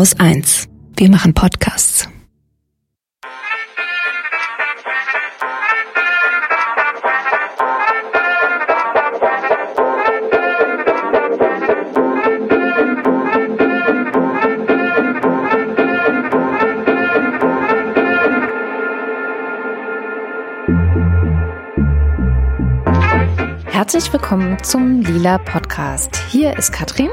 Haus 1. Wir machen Podcasts. Herzlich willkommen zum Lila Podcast. Hier ist Katrin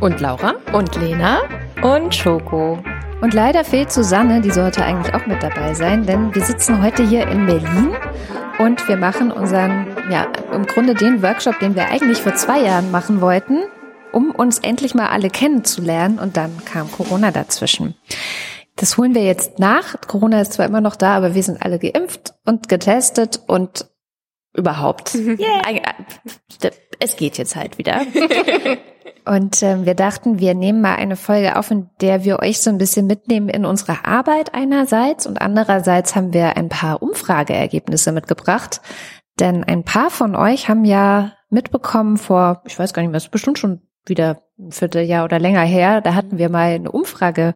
und Laura und Lena und Schoko. Und leider fehlt Susanne, die sollte eigentlich auch mit dabei sein, denn wir sitzen heute hier in Berlin und wir machen unseren, ja, im Grunde den Workshop, den wir eigentlich vor zwei Jahren machen wollten, um uns endlich mal alle kennenzulernen und dann kam Corona dazwischen. Das holen wir jetzt nach. Corona ist zwar immer noch da, aber wir sind alle geimpft und getestet und überhaupt. Yeah. Es geht jetzt halt wieder. Und ähm, wir dachten, wir nehmen mal eine Folge auf, in der wir euch so ein bisschen mitnehmen in unsere Arbeit einerseits und andererseits haben wir ein paar Umfrageergebnisse mitgebracht. Denn ein paar von euch haben ja mitbekommen vor, ich weiß gar nicht mehr, ist bestimmt schon wieder ein Vierteljahr oder länger her, da hatten wir mal eine Umfrage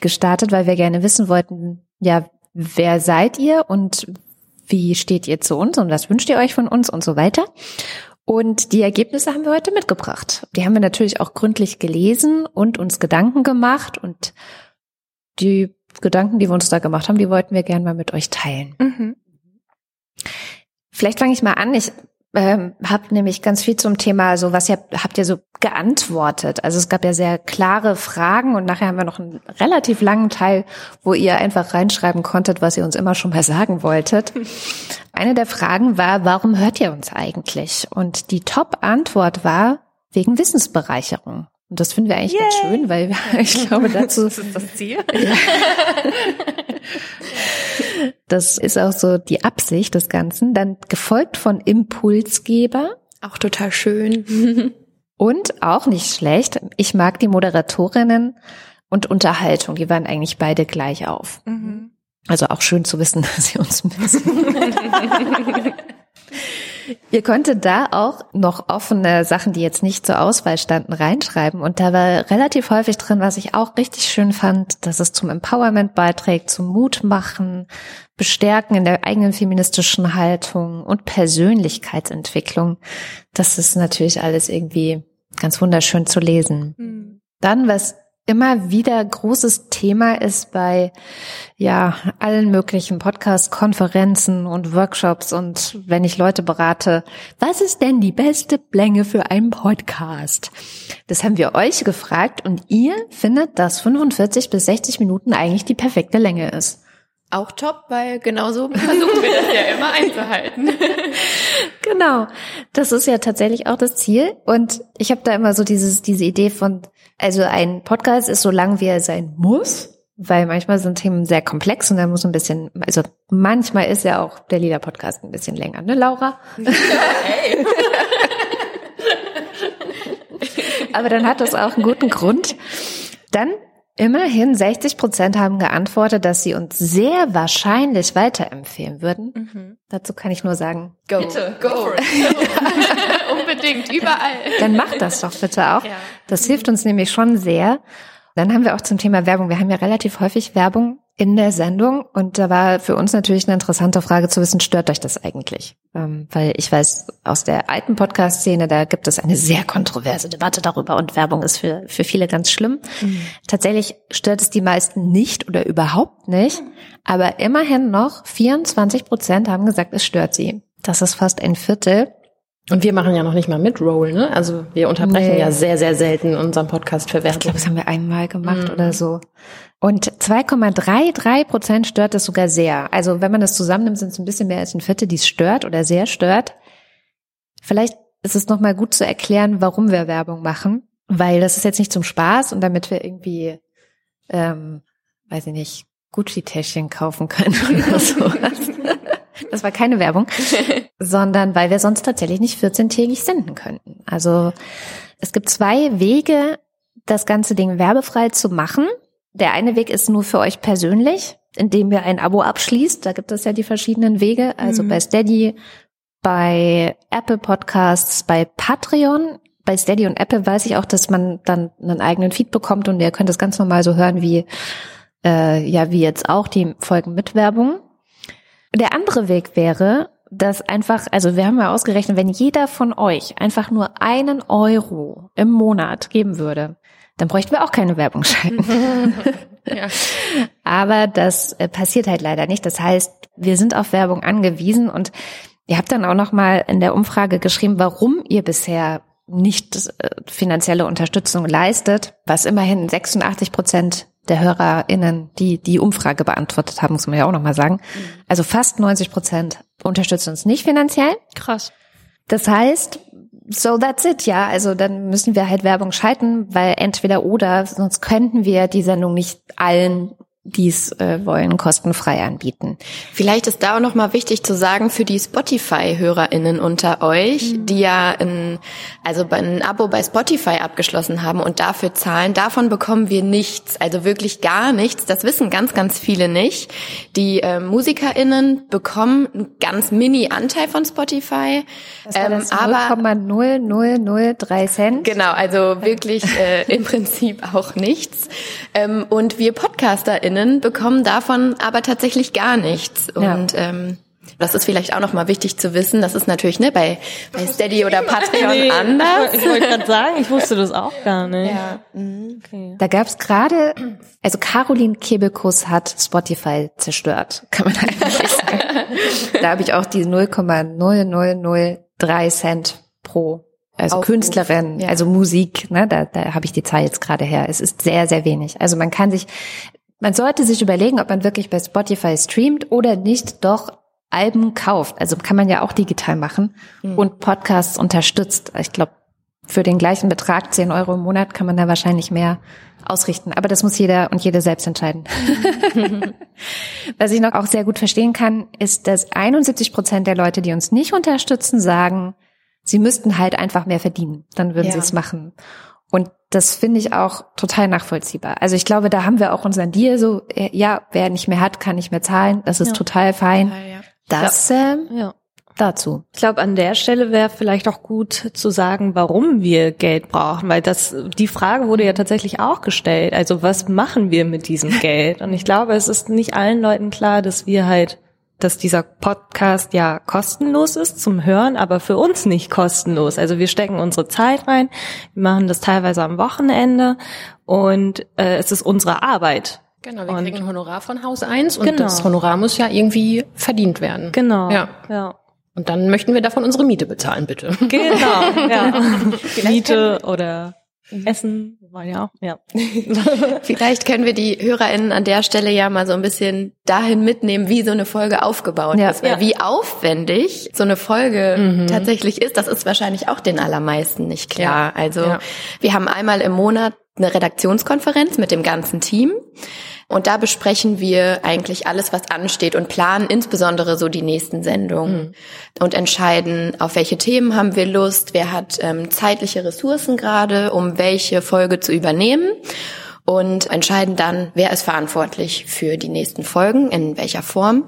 gestartet, weil wir gerne wissen wollten, ja, wer seid ihr und wie steht ihr zu uns und was wünscht ihr euch von uns und so weiter. Und die Ergebnisse haben wir heute mitgebracht. Die haben wir natürlich auch gründlich gelesen und uns Gedanken gemacht. Und die Gedanken, die wir uns da gemacht haben, die wollten wir gerne mal mit euch teilen. Mhm. Vielleicht fange ich mal an. Ich ähm, habe nämlich ganz viel zum Thema, so was ihr, habt ihr so geantwortet. Also es gab ja sehr klare Fragen und nachher haben wir noch einen relativ langen Teil, wo ihr einfach reinschreiben konntet, was ihr uns immer schon mal sagen wolltet. Eine der Fragen war, warum hört ihr uns eigentlich? Und die Top-Antwort war wegen Wissensbereicherung. Und das finden wir eigentlich Yay. ganz schön, weil wir, ich glaube, dazu. das ist das Ziel. Ja. Das ist auch so die Absicht des Ganzen. Dann gefolgt von Impulsgeber. Auch total schön. Und auch nicht schlecht. Ich mag die Moderatorinnen und Unterhaltung. Die waren eigentlich beide gleich auf. Mhm. Also auch schön zu wissen, dass sie uns müssen. Ihr konntet da auch noch offene Sachen, die jetzt nicht zur Auswahl standen, reinschreiben. Und da war relativ häufig drin, was ich auch richtig schön fand, dass es zum Empowerment beiträgt, zum Mut machen, bestärken in der eigenen feministischen Haltung und Persönlichkeitsentwicklung. Das ist natürlich alles irgendwie ganz wunderschön zu lesen. Mhm. Dann, was immer wieder großes Thema ist bei ja allen möglichen Podcasts, Konferenzen und Workshops und wenn ich Leute berate, was ist denn die beste Länge für einen Podcast? Das haben wir euch gefragt und ihr findet, dass 45 bis 60 Minuten eigentlich die perfekte Länge ist. Auch top, weil genauso versuchen wir das ja immer einzuhalten. genau, das ist ja tatsächlich auch das Ziel und ich habe da immer so dieses diese Idee von also ein Podcast ist so lang, wie er sein muss, weil manchmal sind Themen sehr komplex und dann muss ein bisschen, also manchmal ist ja auch der Lieder-Podcast ein bisschen länger, ne, Laura? hey. Aber dann hat das auch einen guten Grund. Dann Immerhin 60 Prozent haben geantwortet, dass sie uns sehr wahrscheinlich weiterempfehlen würden. Mhm. Dazu kann ich nur sagen, go. Bitte, go. go. Unbedingt, überall. Dann macht das doch bitte auch. Ja. Das hilft uns nämlich schon sehr. Dann haben wir auch zum Thema Werbung. Wir haben ja relativ häufig Werbung in der Sendung und da war für uns natürlich eine interessante Frage zu wissen, stört euch das eigentlich? Ähm, weil ich weiß, aus der alten Podcast-Szene, da gibt es eine sehr kontroverse Debatte darüber und Werbung ist für, für viele ganz schlimm. Mhm. Tatsächlich stört es die meisten nicht oder überhaupt nicht, aber immerhin noch 24 Prozent haben gesagt, es stört sie. Das ist fast ein Viertel. Und wir machen ja noch nicht mal mit Roll, ne? Also wir unterbrechen nee. ja sehr, sehr selten unseren Podcast für Werbung. Ich glaube, das haben wir einmal gemacht mhm. oder so. Und 2,33 Prozent stört es sogar sehr. Also wenn man das zusammennimmt, sind es ein bisschen mehr als ein Viertel, die es stört oder sehr stört. Vielleicht ist es nochmal gut zu erklären, warum wir Werbung machen. Weil das ist jetzt nicht zum Spaß und damit wir irgendwie, ähm, weiß ich nicht, Gucci-Täschchen kaufen können oder sowas. Das war keine Werbung, sondern weil wir sonst tatsächlich nicht 14-tägig senden könnten. Also es gibt zwei Wege, das ganze Ding werbefrei zu machen. Der eine Weg ist nur für euch persönlich, indem ihr ein Abo abschließt. Da gibt es ja die verschiedenen Wege. Also mhm. bei Steady, bei Apple Podcasts, bei Patreon. bei Steady und Apple weiß ich auch, dass man dann einen eigenen Feed bekommt und ihr könnt es ganz normal so hören wie äh, ja wie jetzt auch die Folgen mit Werbung. Der andere Weg wäre, dass einfach, also wir haben ja ausgerechnet, wenn jeder von euch einfach nur einen Euro im Monat geben würde, dann bräuchten wir auch keine Werbung schalten. ja. Aber das äh, passiert halt leider nicht. Das heißt, wir sind auf Werbung angewiesen und ihr habt dann auch noch mal in der Umfrage geschrieben, warum ihr bisher nicht äh, finanzielle Unterstützung leistet, was immerhin 86 Prozent der HörerInnen, die die Umfrage beantwortet haben, muss man ja auch nochmal sagen. Mhm. Also fast 90 Prozent unterstützen uns nicht finanziell. Krass. Das heißt, so that's it, ja. Also dann müssen wir halt Werbung schalten, weil entweder oder, sonst könnten wir die Sendung nicht allen dies äh, wollen, kostenfrei anbieten. Vielleicht ist da auch noch mal wichtig zu sagen für die Spotify-HörerInnen unter euch, mhm. die ja ein, also ein Abo bei Spotify abgeschlossen haben und dafür zahlen, davon bekommen wir nichts, also wirklich gar nichts. Das wissen ganz, ganz viele nicht. Die äh, MusikerInnen bekommen einen ganz mini-Anteil von Spotify. Das war das ähm, aber 0,0003 Cent. Genau, also wirklich äh, im Prinzip auch nichts. Ähm, und wir PodcasterInnen HörerInnen bekommen davon aber tatsächlich gar nichts. Und ja. ähm, das ist vielleicht auch nochmal wichtig zu wissen. Das ist natürlich ne, bei, bei Steady oder Patreon nee, anders. Ich wollte gerade sagen, ich wusste das auch gar nicht. Ja. Okay. Da gab's gerade, also Caroline Kebekus hat Spotify zerstört, kann man eigentlich sagen. da habe ich auch die 0,0003 Cent pro also Aufruf. Künstlerin, ja. also Musik, ne, da, da habe ich die Zahl jetzt gerade her. Es ist sehr, sehr wenig. Also man kann sich, man sollte sich überlegen, ob man wirklich bei Spotify streamt oder nicht doch Alben kauft. Also kann man ja auch digital machen mhm. und Podcasts unterstützt. Ich glaube, für den gleichen Betrag, 10 Euro im Monat, kann man da wahrscheinlich mehr ausrichten. Aber das muss jeder und jede selbst entscheiden. Was ich noch auch sehr gut verstehen kann, ist, dass 71 Prozent der Leute, die uns nicht unterstützen, sagen, sie müssten halt einfach mehr verdienen. Dann würden ja. sie es machen. Das finde ich auch total nachvollziehbar. Also ich glaube, da haben wir auch unseren Deal so, äh, ja, wer nicht mehr hat, kann nicht mehr zahlen. Das ist ja. total fein. Ja, ja. Das ja. Ähm, ja. dazu. Ich glaube, an der Stelle wäre vielleicht auch gut zu sagen, warum wir Geld brauchen, weil das die Frage wurde ja tatsächlich auch gestellt. Also was machen wir mit diesem Geld? Und ich glaube, es ist nicht allen Leuten klar, dass wir halt dass dieser Podcast ja kostenlos ist zum Hören, aber für uns nicht kostenlos. Also wir stecken unsere Zeit rein, wir machen das teilweise am Wochenende und äh, es ist unsere Arbeit. Genau, wir und kriegen ein Honorar von Haus 1 und genau. das Honorar muss ja irgendwie verdient werden. Genau. Ja. ja. Und dann möchten wir davon unsere Miete bezahlen, bitte. Genau, ja. Miete oder Mhm. Essen war ja auch, ja. Vielleicht können wir die HörerInnen an der Stelle ja mal so ein bisschen dahin mitnehmen, wie so eine Folge aufgebaut ja, ist. Weil ja. wie aufwendig so eine Folge mhm. tatsächlich ist, das ist wahrscheinlich auch den allermeisten nicht klar. Ja. Also wir haben einmal im Monat eine Redaktionskonferenz mit dem ganzen Team. Und da besprechen wir eigentlich alles, was ansteht und planen insbesondere so die nächsten Sendungen mhm. und entscheiden, auf welche Themen haben wir Lust, wer hat ähm, zeitliche Ressourcen gerade, um welche Folge zu übernehmen und entscheiden dann, wer ist verantwortlich für die nächsten Folgen, in welcher Form.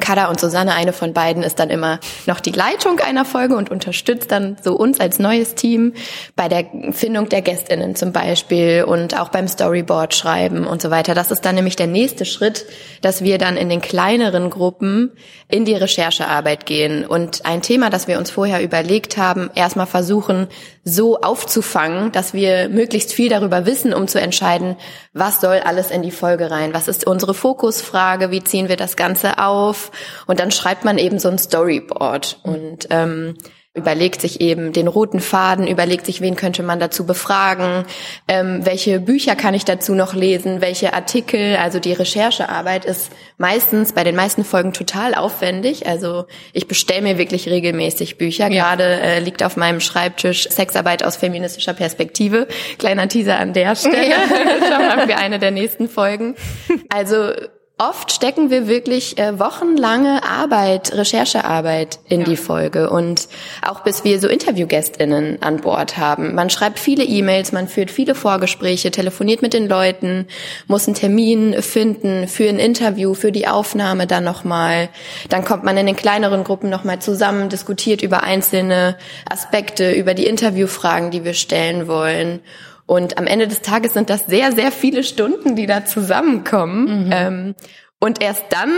Kada und Susanne, eine von beiden, ist dann immer noch die Leitung einer Folge und unterstützt dann so uns als neues Team bei der Findung der GästInnen zum Beispiel und auch beim Storyboard schreiben und so weiter. Das ist dann nämlich der nächste Schritt, dass wir dann in den kleineren Gruppen in die Recherchearbeit gehen. Und ein Thema, das wir uns vorher überlegt haben, erstmal versuchen, so aufzufangen, dass wir möglichst viel darüber wissen, um zu entscheiden, was soll alles in die Folge rein, was ist unsere Fokusfrage, wie ziehen wir das Ganze auf und dann schreibt man eben so ein Storyboard und ähm, überlegt sich eben den roten Faden, überlegt sich, wen könnte man dazu befragen, ähm, welche Bücher kann ich dazu noch lesen, welche Artikel, also die Recherchearbeit ist meistens bei den meisten Folgen total aufwendig. Also ich bestelle mir wirklich regelmäßig Bücher. Ja. Gerade äh, liegt auf meinem Schreibtisch Sexarbeit aus feministischer Perspektive. Kleiner Teaser an der Stelle. Ja. Schauen wir eine der nächsten Folgen. Also oft stecken wir wirklich äh, wochenlange Arbeit, Recherchearbeit in ja. die Folge und auch bis wir so Interviewgästinnen an Bord haben. Man schreibt viele E-Mails, man führt viele Vorgespräche, telefoniert mit den Leuten, muss einen Termin finden für ein Interview, für die Aufnahme dann nochmal. Dann kommt man in den kleineren Gruppen nochmal zusammen, diskutiert über einzelne Aspekte, über die Interviewfragen, die wir stellen wollen. Und am Ende des Tages sind das sehr, sehr viele Stunden, die da zusammenkommen. Mhm. Ähm, und erst dann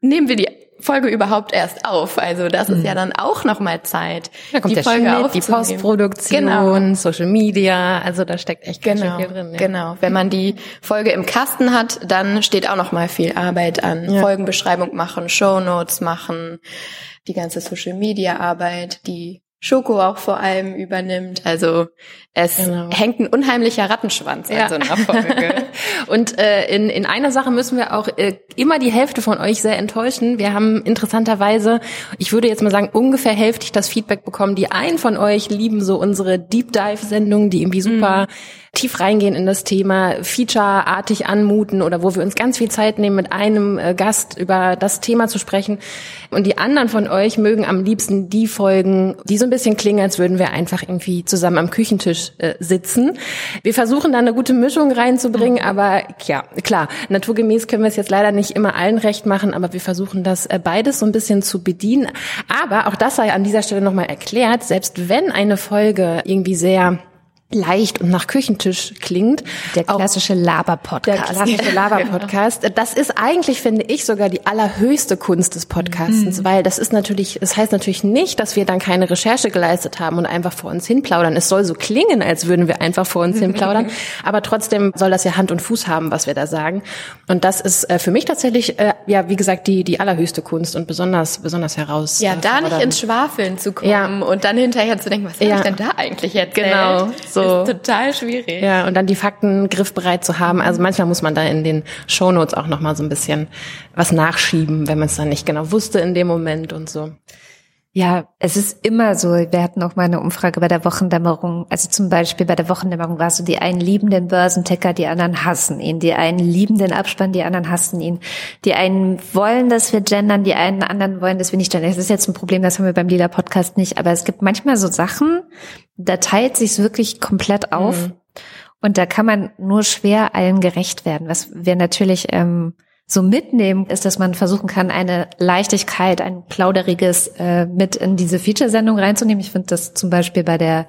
nehmen wir die Folge überhaupt erst auf. Also das mhm. ist ja dann auch nochmal Zeit. Da kommt die Folge Schnitt, die Postproduktion, genau. Social Media, also da steckt echt ganz genau, viel drin. Ja. Genau. Wenn man die Folge im Kasten hat, dann steht auch nochmal viel Arbeit an. Ja. Folgenbeschreibung machen, Show Notes machen, die ganze Social Media Arbeit, die Schoko auch vor allem übernimmt. Also es genau. hängt ein unheimlicher Rattenschwanz ja. an so einer Folge. Und äh, in, in einer Sache müssen wir auch äh, immer die Hälfte von euch sehr enttäuschen. Wir haben interessanterweise, ich würde jetzt mal sagen, ungefähr hälftig das Feedback bekommen. Die einen von euch lieben so unsere Deep Dive-Sendungen, die irgendwie super mhm tief reingehen in das Thema, featureartig anmuten oder wo wir uns ganz viel Zeit nehmen, mit einem äh, Gast über das Thema zu sprechen. Und die anderen von euch mögen am liebsten die Folgen, die so ein bisschen klingen, als würden wir einfach irgendwie zusammen am Küchentisch äh, sitzen. Wir versuchen da eine gute Mischung reinzubringen, mhm. aber ja, klar, naturgemäß können wir es jetzt leider nicht immer allen recht machen, aber wir versuchen das äh, beides so ein bisschen zu bedienen. Aber auch das sei an dieser Stelle nochmal erklärt, selbst wenn eine Folge irgendwie sehr leicht und nach Küchentisch klingt. Der klassische Laber-Podcast. Der klassische Laber-Podcast. Das ist eigentlich, finde ich, sogar die allerhöchste Kunst des Podcastens, mhm. weil das ist natürlich, es das heißt natürlich nicht, dass wir dann keine Recherche geleistet haben und einfach vor uns hinplaudern. Es soll so klingen, als würden wir einfach vor uns hinplaudern, aber trotzdem soll das ja Hand und Fuß haben, was wir da sagen. Und das ist äh, für mich tatsächlich, äh, ja, wie gesagt, die, die allerhöchste Kunst und besonders, besonders heraus. Ja, da nicht ins Schwafeln zu kommen ja. und dann hinterher zu denken, was ja. ich denn da eigentlich erzählt? Genau. So so. Ist total schwierig. Ja, und dann die Fakten griffbereit zu haben. Also manchmal muss man da in den Shownotes auch noch mal so ein bisschen was nachschieben, wenn man es dann nicht genau wusste in dem Moment und so. Ja, es ist immer so. Wir hatten auch mal eine Umfrage bei der Wochendämmerung. Also zum Beispiel bei der Wochendämmerung war es so, die einen lieben den Börsenticker, die anderen hassen ihn. Die einen lieben den Abspann, die anderen hassen ihn. Die einen wollen, dass wir gendern, die einen anderen wollen, dass wir nicht gendern. Das ist jetzt ein Problem, das haben wir beim Lila Podcast nicht. Aber es gibt manchmal so Sachen, da teilt sich's wirklich komplett auf. Mhm. Und da kann man nur schwer allen gerecht werden. Was wir natürlich ähm, so mitnehmen, ist, dass man versuchen kann, eine Leichtigkeit, ein plauderiges äh, mit in diese Feature-Sendung reinzunehmen. Ich finde das zum Beispiel bei der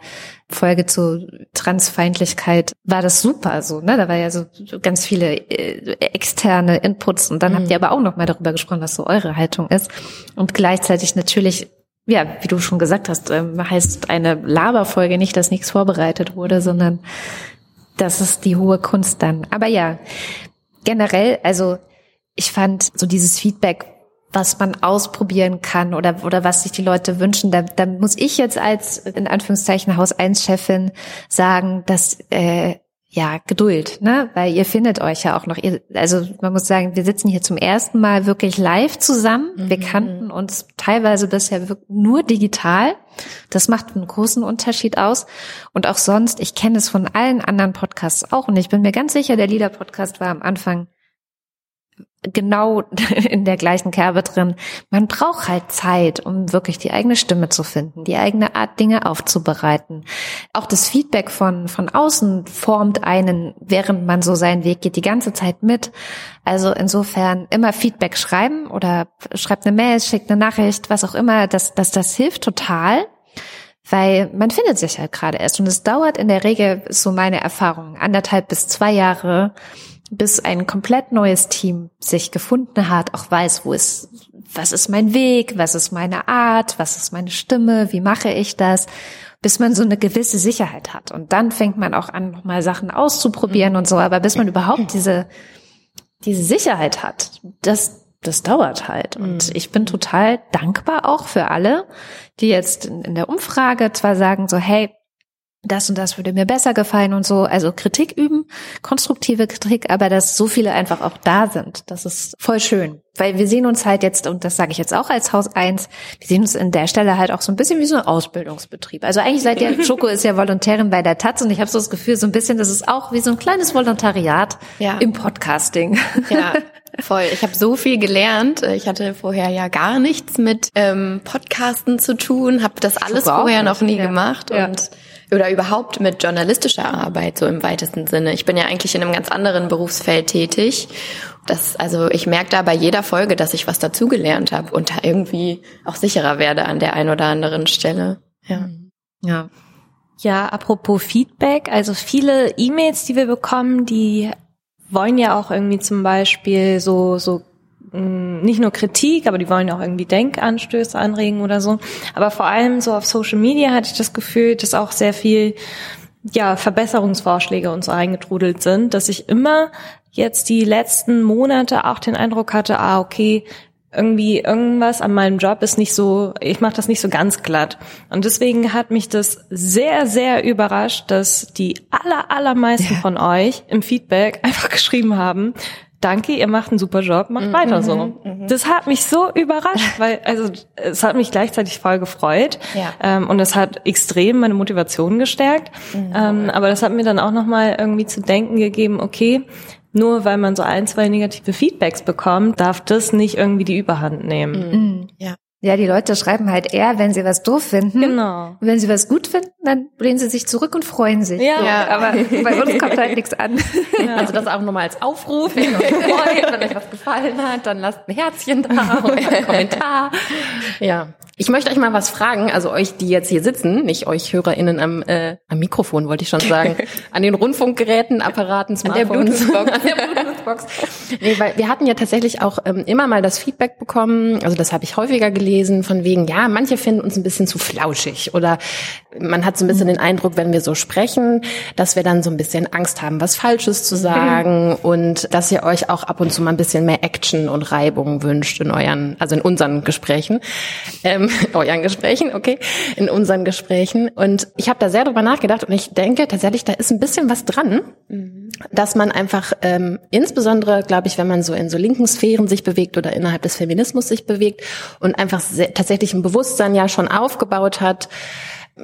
Folge zu Transfeindlichkeit war das super so, ne? Da war ja so ganz viele äh, externe Inputs und dann mhm. habt ihr aber auch noch mal darüber gesprochen, was so eure Haltung ist und gleichzeitig natürlich ja, wie du schon gesagt hast, ähm, heißt eine Laberfolge nicht, dass nichts vorbereitet wurde, sondern das ist die hohe Kunst dann. Aber ja, generell, also ich fand so dieses Feedback, was man ausprobieren kann oder, oder was sich die Leute wünschen, da, da muss ich jetzt als in Anführungszeichen Haus 1 Chefin sagen, dass äh, ja, Geduld, ne? Weil ihr findet euch ja auch noch. Ihr, also man muss sagen, wir sitzen hier zum ersten Mal wirklich live zusammen. Mhm. Wir kannten uns teilweise bisher nur digital. Das macht einen großen Unterschied aus. Und auch sonst, ich kenne es von allen anderen Podcasts auch. Und ich bin mir ganz sicher, der Lieder-Podcast war am Anfang genau in der gleichen Kerbe drin. Man braucht halt Zeit, um wirklich die eigene Stimme zu finden, die eigene Art, Dinge aufzubereiten. Auch das Feedback von, von außen formt einen, während man so seinen Weg geht, die ganze Zeit mit. Also insofern immer Feedback schreiben oder schreibt eine Mail, schickt eine Nachricht, was auch immer, das, das, das hilft total. Weil man findet sich halt gerade erst und es dauert in der Regel, so meine Erfahrung, anderthalb bis zwei Jahre, bis ein komplett neues Team sich gefunden hat, auch weiß, wo ist, was ist mein Weg, was ist meine Art, was ist meine Stimme, wie mache ich das, bis man so eine gewisse Sicherheit hat. Und dann fängt man auch an, nochmal Sachen auszuprobieren und so. Aber bis man überhaupt diese, diese Sicherheit hat, das, das dauert halt. Und mhm. ich bin total dankbar auch für alle, die jetzt in der Umfrage zwar sagen so, hey, das und das würde mir besser gefallen und so. Also Kritik üben, konstruktive Kritik, aber dass so viele einfach auch da sind, das ist voll schön. Weil wir sehen uns halt jetzt, und das sage ich jetzt auch als Haus eins, wir sehen uns in der Stelle halt auch so ein bisschen wie so ein Ausbildungsbetrieb. Also eigentlich seid ihr, Schoko ist ja Volontärin bei der Taz und ich habe so das Gefühl, so ein bisschen, das ist auch wie so ein kleines Volontariat ja. im Podcasting. Ja, Voll. Ich habe so viel gelernt. Ich hatte vorher ja gar nichts mit ähm, Podcasten zu tun, habe das alles vorher noch nie ja. gemacht ja. und oder überhaupt mit journalistischer Arbeit so im weitesten Sinne. Ich bin ja eigentlich in einem ganz anderen Berufsfeld tätig. Das, also ich merke da bei jeder Folge, dass ich was dazugelernt habe und da irgendwie auch sicherer werde an der einen oder anderen Stelle. Ja. Ja. Ja, apropos Feedback, also viele E-Mails, die wir bekommen, die wollen ja auch irgendwie zum Beispiel so, so nicht nur Kritik, aber die wollen auch irgendwie Denkanstöße anregen oder so. Aber vor allem so auf Social Media hatte ich das Gefühl, dass auch sehr viel ja, Verbesserungsvorschläge uns eingetrudelt sind, dass ich immer jetzt die letzten Monate auch den Eindruck hatte, ah, okay, irgendwie irgendwas an meinem Job ist nicht so, ich mache das nicht so ganz glatt. Und deswegen hat mich das sehr, sehr überrascht, dass die aller, allermeisten ja. von euch im Feedback einfach geschrieben haben, danke, ihr macht einen super Job, macht mhm, weiter so. Mhm, mhm. Das hat mich so überrascht, weil, also es hat mich gleichzeitig voll gefreut ja. ähm, und es hat extrem meine Motivation gestärkt. Mhm. Ähm, aber das hat mir dann auch nochmal irgendwie zu denken gegeben, okay, nur weil man so ein, zwei negative Feedbacks bekommt, darf das nicht irgendwie die Überhand nehmen. Mhm. Ja. Ja, die Leute schreiben halt eher, wenn sie was doof finden. Genau. wenn sie was gut finden, dann lehnen sie sich zurück und freuen sich. Ja. ja. Aber bei uns kommt halt nichts an. Ja. Also das auch nochmal als Aufruf. Wenn euch freut, wenn euch was gefallen hat, dann lasst ein Herzchen da oder einen Kommentar. Ja. Ich möchte euch mal was fragen, also euch, die jetzt hier sitzen, nicht euch HörerInnen am, äh, am Mikrofon, wollte ich schon sagen, an den Rundfunkgeräten, Apparaten, Smartphones. An der Bluetooth-Box. Bluetooth nee, weil wir hatten ja tatsächlich auch ähm, immer mal das Feedback bekommen, also das habe ich häufiger gelesen, von wegen, ja, manche finden uns ein bisschen zu flauschig oder man hat so ein bisschen den Eindruck, wenn wir so sprechen, dass wir dann so ein bisschen Angst haben, was Falsches zu sagen mhm. und dass ihr euch auch ab und zu mal ein bisschen mehr Action und Reibung wünscht in euren, also in unseren Gesprächen. Ähm, euren Gesprächen, okay, in unseren Gesprächen. Und ich habe da sehr drüber nachgedacht und ich denke tatsächlich, da ist ein bisschen was dran, mhm. dass man einfach ähm, insbesondere, glaube ich, wenn man so in so linken Sphären sich bewegt oder innerhalb des Feminismus sich bewegt und einfach sehr, tatsächlich ein Bewusstsein ja schon aufgebaut hat,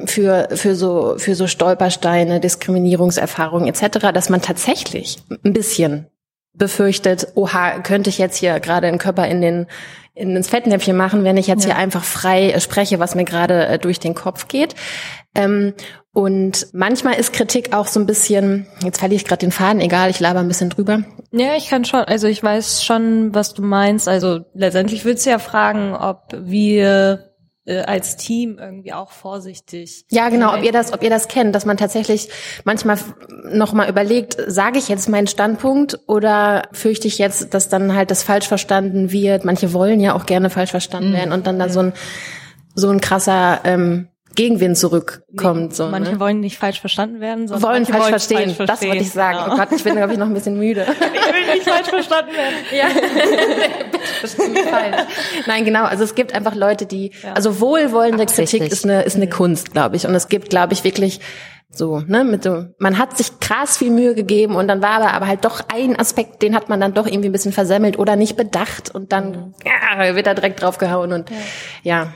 für, für so, für so Stolpersteine, Diskriminierungserfahrungen etc., dass man tatsächlich ein bisschen befürchtet, oha, könnte ich jetzt hier gerade einen Körper in den in ins Fettnäpfchen machen, wenn ich jetzt ja. hier einfach frei spreche, was mir gerade äh, durch den Kopf geht. Ähm, und manchmal ist Kritik auch so ein bisschen, jetzt verliere ich gerade den Faden, egal, ich laber ein bisschen drüber. Ja, ich kann schon, also ich weiß schon, was du meinst. Also letztendlich würdest du ja fragen, ob wir äh, als Team irgendwie auch vorsichtig. Ja, genau, ob ihr das, ob ihr das kennt, dass man tatsächlich manchmal noch mal überlegt, sage ich jetzt meinen Standpunkt oder fürchte ich jetzt, dass dann halt das falsch verstanden wird. Manche wollen ja auch gerne falsch verstanden mhm. werden und dann da so ein so ein krasser ähm, Gegenwind zurückkommt. So, manche ne? wollen nicht falsch verstanden werden, sondern wollen falsch, verstehen. falsch verstehen. Das wollte ich sagen. Genau. Oh Gott, ich bin glaube ich noch ein bisschen müde. ich will nicht falsch verstanden werden. Ja. falsch. Nein, genau. Also es gibt einfach Leute, die, ja. also wohlwollende Kritik ist eine ist eine mhm. Kunst, glaube ich. Und es gibt, glaube ich, wirklich so, ne, mit so, man hat sich krass viel Mühe gegeben und dann war aber, aber halt doch ein Aspekt, den hat man dann doch irgendwie ein bisschen versemmelt oder nicht bedacht und dann mhm. ja, wird da direkt draufgehauen und ja. ja.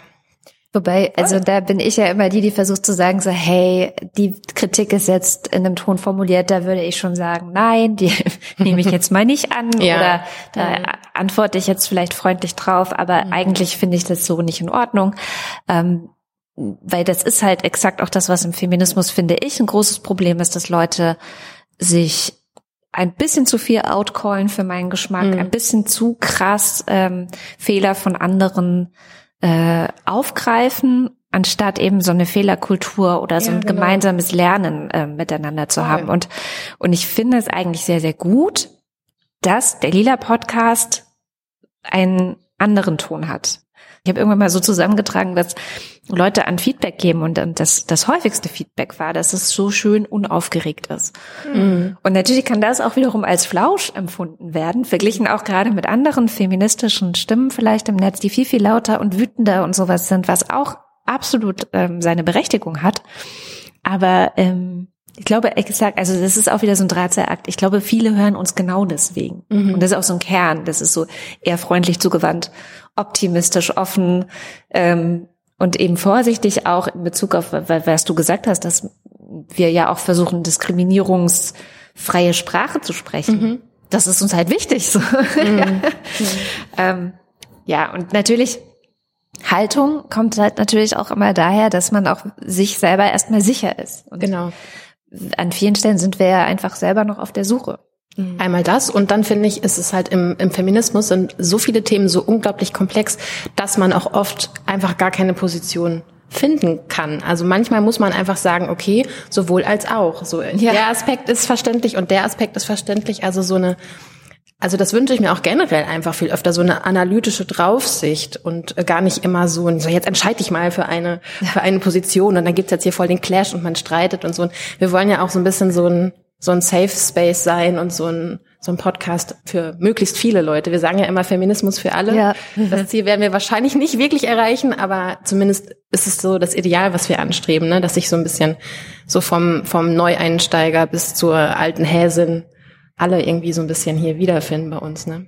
Wobei, also da bin ich ja immer die, die versucht zu sagen, so, hey, die Kritik ist jetzt in einem Ton formuliert, da würde ich schon sagen, nein, die nehme ich jetzt mal nicht an ja. oder da mhm. antworte ich jetzt vielleicht freundlich drauf, aber mhm. eigentlich finde ich das so nicht in Ordnung. Ähm, weil das ist halt exakt auch das, was im Feminismus, finde ich, ein großes Problem ist, dass Leute sich ein bisschen zu viel outcallen für meinen Geschmack, mhm. ein bisschen zu krass ähm, Fehler von anderen äh, aufgreifen, anstatt eben so eine Fehlerkultur oder so ja, ein genau. gemeinsames Lernen äh, miteinander zu Voll. haben. Und, und ich finde es eigentlich sehr, sehr gut, dass der Lila Podcast einen anderen Ton hat. Ich habe irgendwann mal so zusammengetragen, dass Leute an Feedback geben und, und das, das häufigste Feedback war, dass es so schön unaufgeregt ist. Mhm. Und natürlich kann das auch wiederum als Flausch empfunden werden, verglichen auch gerade mit anderen feministischen Stimmen vielleicht im Netz, die viel, viel lauter und wütender und sowas sind, was auch absolut ähm, seine Berechtigung hat. Aber ähm, ich glaube, exakt, also das ist auch wieder so ein Drahtseilakt. Ich glaube, viele hören uns genau deswegen. Mhm. Und das ist auch so ein Kern. Das ist so eher freundlich zugewandt, optimistisch, offen ähm, und eben vorsichtig auch in Bezug auf, was du gesagt hast, dass wir ja auch versuchen, diskriminierungsfreie Sprache zu sprechen. Mhm. das ist uns halt wichtig. So. Mhm. ähm, ja, und natürlich Haltung kommt halt natürlich auch immer daher, dass man auch sich selber erstmal sicher ist. Und genau. An vielen Stellen sind wir ja einfach selber noch auf der Suche. Mhm. Einmal das und dann finde ich, ist es halt im, im Feminismus sind so viele Themen so unglaublich komplex, dass man auch oft einfach gar keine Position finden kann. Also manchmal muss man einfach sagen, okay, sowohl als auch. So ja. der Aspekt ist verständlich und der Aspekt ist verständlich. Also so eine, also das wünsche ich mir auch generell einfach viel öfter so eine analytische Draufsicht und gar nicht immer so, so jetzt entscheide ich mal für eine für eine Position und dann gibt's jetzt hier voll den Clash und man streitet und so. Und wir wollen ja auch so ein bisschen so ein so ein Safe Space sein und so ein so ein Podcast für möglichst viele Leute. Wir sagen ja immer Feminismus für alle. Ja. Das Ziel werden wir wahrscheinlich nicht wirklich erreichen, aber zumindest ist es so das Ideal, was wir anstreben, ne? dass sich so ein bisschen so vom, vom Neueinsteiger bis zur alten Häsin alle irgendwie so ein bisschen hier wiederfinden bei uns. Ne?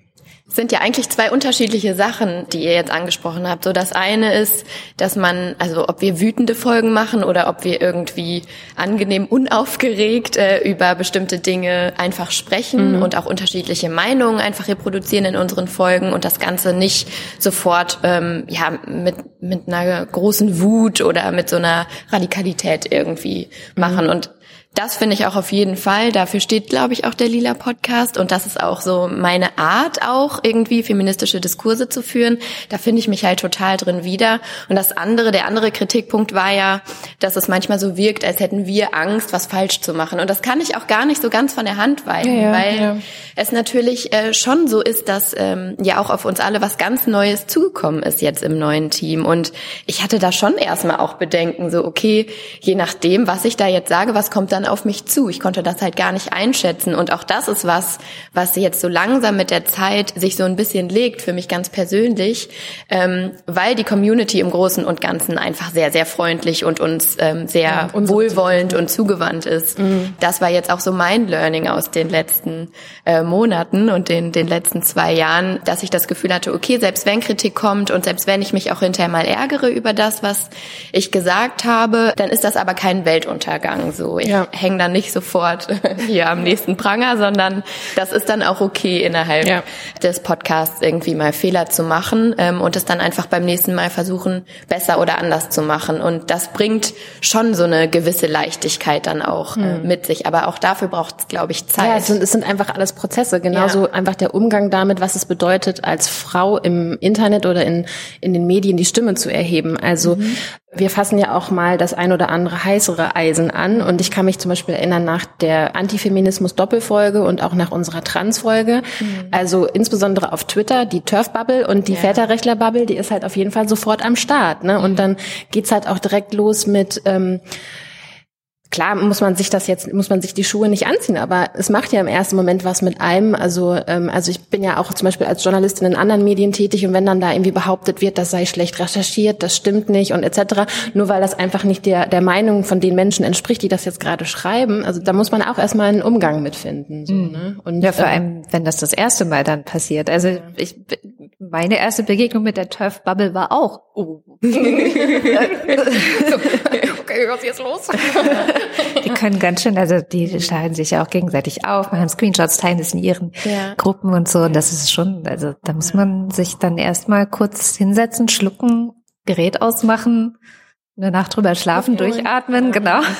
Sind ja eigentlich zwei unterschiedliche Sachen, die ihr jetzt angesprochen habt. So das eine ist, dass man, also ob wir wütende Folgen machen oder ob wir irgendwie angenehm unaufgeregt äh, über bestimmte Dinge einfach sprechen mhm. und auch unterschiedliche Meinungen einfach reproduzieren in unseren Folgen und das Ganze nicht sofort ähm, ja mit mit einer großen Wut oder mit so einer Radikalität irgendwie machen. Mhm. Und das finde ich auch auf jeden Fall. Dafür steht, glaube ich, auch der Lila Podcast. Und das ist auch so meine Art, auch irgendwie feministische Diskurse zu führen. Da finde ich mich halt total drin wieder. Und das andere, der andere Kritikpunkt war ja, dass es manchmal so wirkt, als hätten wir Angst, was falsch zu machen. Und das kann ich auch gar nicht so ganz von der Hand weisen, ja, weil ja. es natürlich äh, schon so ist, dass ähm, ja auch auf uns alle was ganz Neues zugekommen ist jetzt im neuen Team. Und ich hatte da schon erstmal auch Bedenken, so, okay, je nachdem, was ich da jetzt sage, was kommt dann dann auf mich zu. Ich konnte das halt gar nicht einschätzen. Und auch das ist was, was jetzt so langsam mit der Zeit sich so ein bisschen legt, für mich ganz persönlich, ähm, weil die Community im Großen und Ganzen einfach sehr, sehr freundlich und uns ähm, sehr ja, wohlwollend und zugewandt ist. Mhm. Das war jetzt auch so mein Learning aus den letzten äh, Monaten und den, den letzten zwei Jahren, dass ich das Gefühl hatte, okay, selbst wenn Kritik kommt und selbst wenn ich mich auch hinterher mal ärgere über das, was ich gesagt habe, dann ist das aber kein Weltuntergang. So, ich ja hängen dann nicht sofort hier am nächsten Pranger, sondern das ist dann auch okay innerhalb ja. des Podcasts irgendwie mal Fehler zu machen ähm, und es dann einfach beim nächsten Mal versuchen, besser oder anders zu machen. Und das bringt schon so eine gewisse Leichtigkeit dann auch äh, mhm. mit sich. Aber auch dafür braucht es, glaube ich, Zeit. Ja, es sind, es sind einfach alles Prozesse. Genauso ja. einfach der Umgang damit, was es bedeutet, als Frau im Internet oder in, in den Medien die Stimme zu erheben. Also mhm. Wir fassen ja auch mal das ein oder andere heißere Eisen an und ich kann mich zum Beispiel erinnern nach der Antifeminismus-Doppelfolge und auch nach unserer Trans-Folge. Mhm. Also insbesondere auf Twitter, die Turf-Bubble und die ja. Väterrechtler-Bubble, die ist halt auf jeden Fall sofort am Start. Ne? Und dann geht's halt auch direkt los mit ähm, klar muss man sich das jetzt, muss man sich die Schuhe nicht anziehen, aber es macht ja im ersten Moment was mit einem. Also, ähm, also ich bin ja auch zum Beispiel als Journalistin in anderen Medien tätig und wenn dann da irgendwie behauptet wird, das sei schlecht recherchiert, das stimmt nicht und etc., nur weil das einfach nicht der, der Meinung von den Menschen entspricht, die das jetzt gerade schreiben, also da muss man auch erstmal einen Umgang mitfinden. So, mhm. ne? Und, ja, vor äh, allem, wenn das das erste Mal dann passiert. Also ich, meine erste Begegnung mit der Turf Bubble war auch, oh. okay, was ist jetzt los? die können ganz schön, also die schalten sich ja auch gegenseitig auf, machen Screenshots, teilen es in ihren ja. Gruppen und so. Und das ist schon, also da muss man sich dann erstmal kurz hinsetzen, schlucken, Gerät ausmachen, eine Nacht drüber schlafen, durchatmen, genau.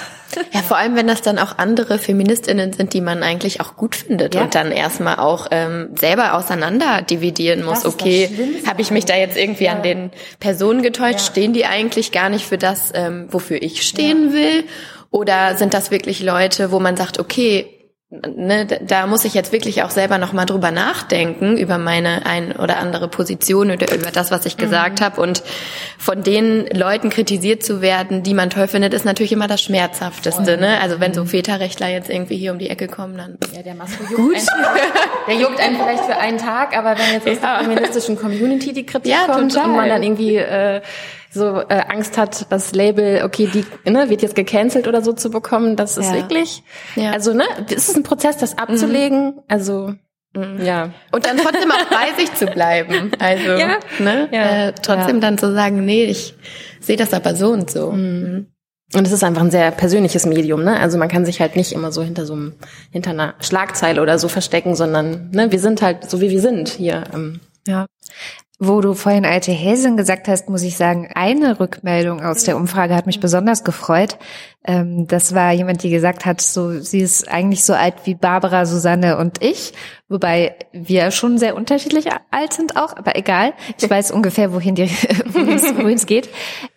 Ja, vor allem, wenn das dann auch andere Feministinnen sind, die man eigentlich auch gut findet ja. und dann erstmal auch ähm, selber auseinander dividieren muss. Okay, habe ich mich da jetzt irgendwie ja. an den Personen getäuscht? Ja. Stehen die eigentlich gar nicht für das, ähm, wofür ich stehen will? Oder sind das wirklich Leute, wo man sagt, okay, ne, da muss ich jetzt wirklich auch selber noch mal drüber nachdenken über meine ein oder andere Position oder über das, was ich gesagt mhm. habe und von den Leuten kritisiert zu werden, die man toll findet, ist natürlich immer das schmerzhafteste, ne? Also wenn so mhm. Väterrechtler jetzt irgendwie hier um die Ecke kommen, dann ja, der Masko juckt Gut. Einen, der juckt einen vielleicht für einen Tag, aber wenn jetzt aus ja. der feministischen Community die Kritik ja, kommt total. und man dann irgendwie äh, so äh, Angst hat, das Label, okay, die ne, wird jetzt gecancelt oder so zu bekommen, das ist ja. wirklich, ja. also ne, es ist ein Prozess, das abzulegen, mhm. also mhm. ja. Und dann trotzdem auch bei sich zu bleiben, also ja. ne, ja. Äh, trotzdem dann zu sagen, nee, ich sehe das aber so und so. Mhm. Und es ist einfach ein sehr persönliches Medium, ne? Also man kann sich halt nicht immer so hinter so einem, hinter einer Schlagzeile oder so verstecken, sondern ne, wir sind halt so wie wir sind hier. Ähm. Ja. Wo du vorhin alte Häsin gesagt hast, muss ich sagen, eine Rückmeldung aus der Umfrage hat mich besonders gefreut. Ähm, das war jemand, die gesagt hat, so sie ist eigentlich so alt wie Barbara, Susanne und ich, wobei wir schon sehr unterschiedlich alt sind auch, aber egal. Ich weiß ungefähr, wohin die wohin es geht.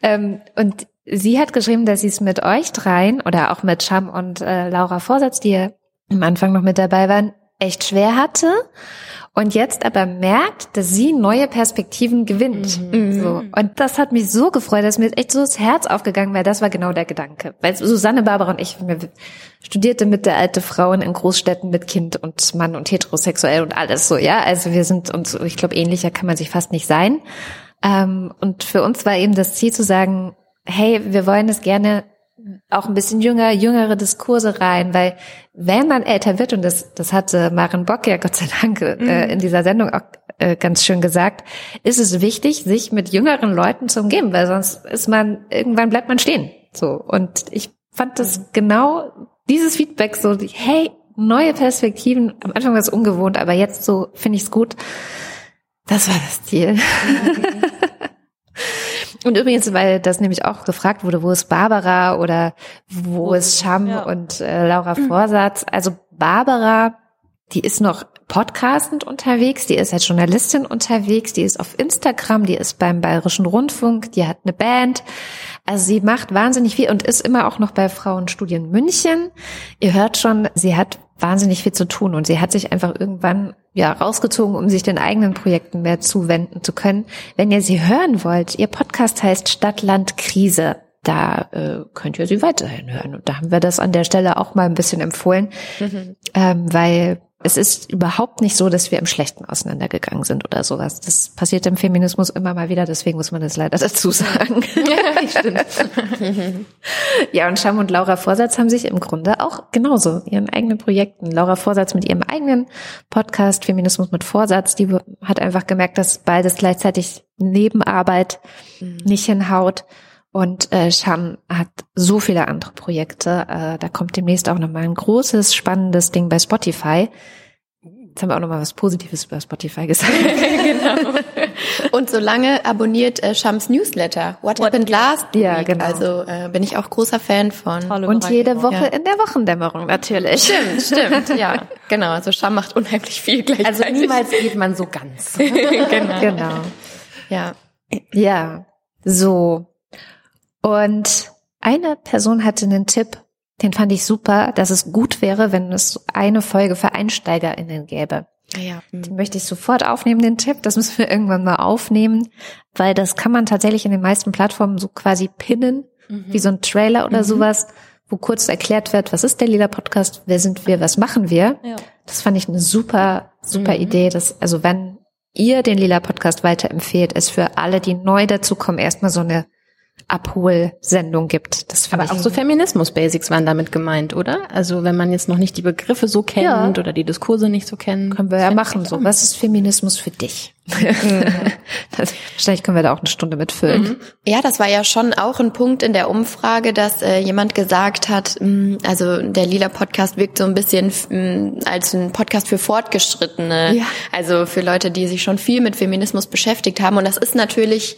Ähm, und sie hat geschrieben, dass sie es mit euch dreien oder auch mit Scham und äh, Laura Vorsatz, die am Anfang noch mit dabei waren, echt schwer hatte und jetzt aber merkt, dass sie neue Perspektiven gewinnt. Mhm. So. Und das hat mich so gefreut, dass mir echt so das Herz aufgegangen wäre. Das war genau der Gedanke. Weil Susanne, Barbara und ich, wir studierte mit der alte Frauen in Großstädten mit Kind und Mann und heterosexuell und alles so, ja. Also wir sind uns, ich glaube, ähnlicher kann man sich fast nicht sein. Ähm, und für uns war eben das Ziel zu sagen, hey, wir wollen es gerne auch ein bisschen jünger, jüngere Diskurse rein, weil wenn man älter wird, und das, das hatte Maren Bock ja Gott sei Dank äh, mhm. in dieser Sendung auch äh, ganz schön gesagt, ist es wichtig, sich mit jüngeren Leuten zu umgeben, weil sonst ist man, irgendwann bleibt man stehen. So. Und ich fand das mhm. genau dieses Feedback so, hey, neue Perspektiven, am Anfang war es ungewohnt, aber jetzt so finde ich es gut. Das war das Ziel. Mhm. Und übrigens, weil das nämlich auch gefragt wurde, wo ist Barbara oder wo, wo ist Scham ja. und äh, Laura Vorsatz? Also Barbara, die ist noch podcastend unterwegs, die ist als Journalistin unterwegs, die ist auf Instagram, die ist beim Bayerischen Rundfunk, die hat eine Band. Also sie macht wahnsinnig viel und ist immer auch noch bei Frauenstudien München. Ihr hört schon, sie hat wahnsinnig viel zu tun und sie hat sich einfach irgendwann ja rausgezogen, um sich den eigenen Projekten mehr zuwenden zu können. Wenn ihr sie hören wollt, ihr Podcast heißt Stadtland Krise. Da äh, könnt ihr sie weiterhin hören. Und da haben wir das an der Stelle auch mal ein bisschen empfohlen, mhm. ähm, weil es ist überhaupt nicht so, dass wir im Schlechten auseinandergegangen sind oder sowas. Das passiert im Feminismus immer mal wieder, deswegen muss man das leider dazu sagen. Ja, stimmt. ja, und Scham und Laura Vorsatz haben sich im Grunde auch genauso ihren eigenen Projekten. Laura Vorsatz mit ihrem eigenen Podcast Feminismus mit Vorsatz, die hat einfach gemerkt, dass beides gleichzeitig Nebenarbeit mhm. nicht hinhaut. Und äh, Sham hat so viele andere Projekte. Äh, da kommt demnächst auch nochmal ein großes, spannendes Ding bei Spotify. Jetzt haben wir auch nochmal was Positives über Spotify gesagt. genau. Und solange abonniert äh, Shams Newsletter. What, What happened last week? Ja, genau. Also äh, bin ich auch großer Fan von. Tolle Und jede Woche ja. in der Wochendämmerung natürlich. Stimmt, stimmt, ja. Genau, also Sham macht unheimlich viel gleichzeitig. Also niemals geht man so ganz. genau. genau. Ja. Ja. So. Und eine Person hatte einen Tipp, den fand ich super, dass es gut wäre, wenn es eine Folge für EinsteigerInnen gäbe. Ah ja. Mhm. Den möchte ich sofort aufnehmen, den Tipp. Das müssen wir irgendwann mal aufnehmen, weil das kann man tatsächlich in den meisten Plattformen so quasi pinnen, mhm. wie so ein Trailer oder mhm. sowas, wo kurz erklärt wird, was ist der Lila Podcast, wer sind wir, was machen wir. Ja. Das fand ich eine super, super mhm. Idee. Dass, also wenn ihr den Lila Podcast weiterempfehlt, ist für alle, die neu dazukommen, erstmal so eine Abholsendung gibt. Das Aber auch so Feminismus-Basics waren damit gemeint, oder? Also wenn man jetzt noch nicht die Begriffe so kennt ja. oder die Diskurse nicht so kennt. Können wir ja machen so. Was ist Feminismus für dich? das, wahrscheinlich können wir da auch eine Stunde mitfüllen. Mhm. Ja, das war ja schon auch ein Punkt in der Umfrage, dass äh, jemand gesagt hat, mh, mm, also der Lila Podcast wirkt so ein bisschen mh, mm, als ein Podcast für Fortgeschrittene. Ja. Also für Leute, die sich schon viel mit Feminismus beschäftigt haben. Und das ist natürlich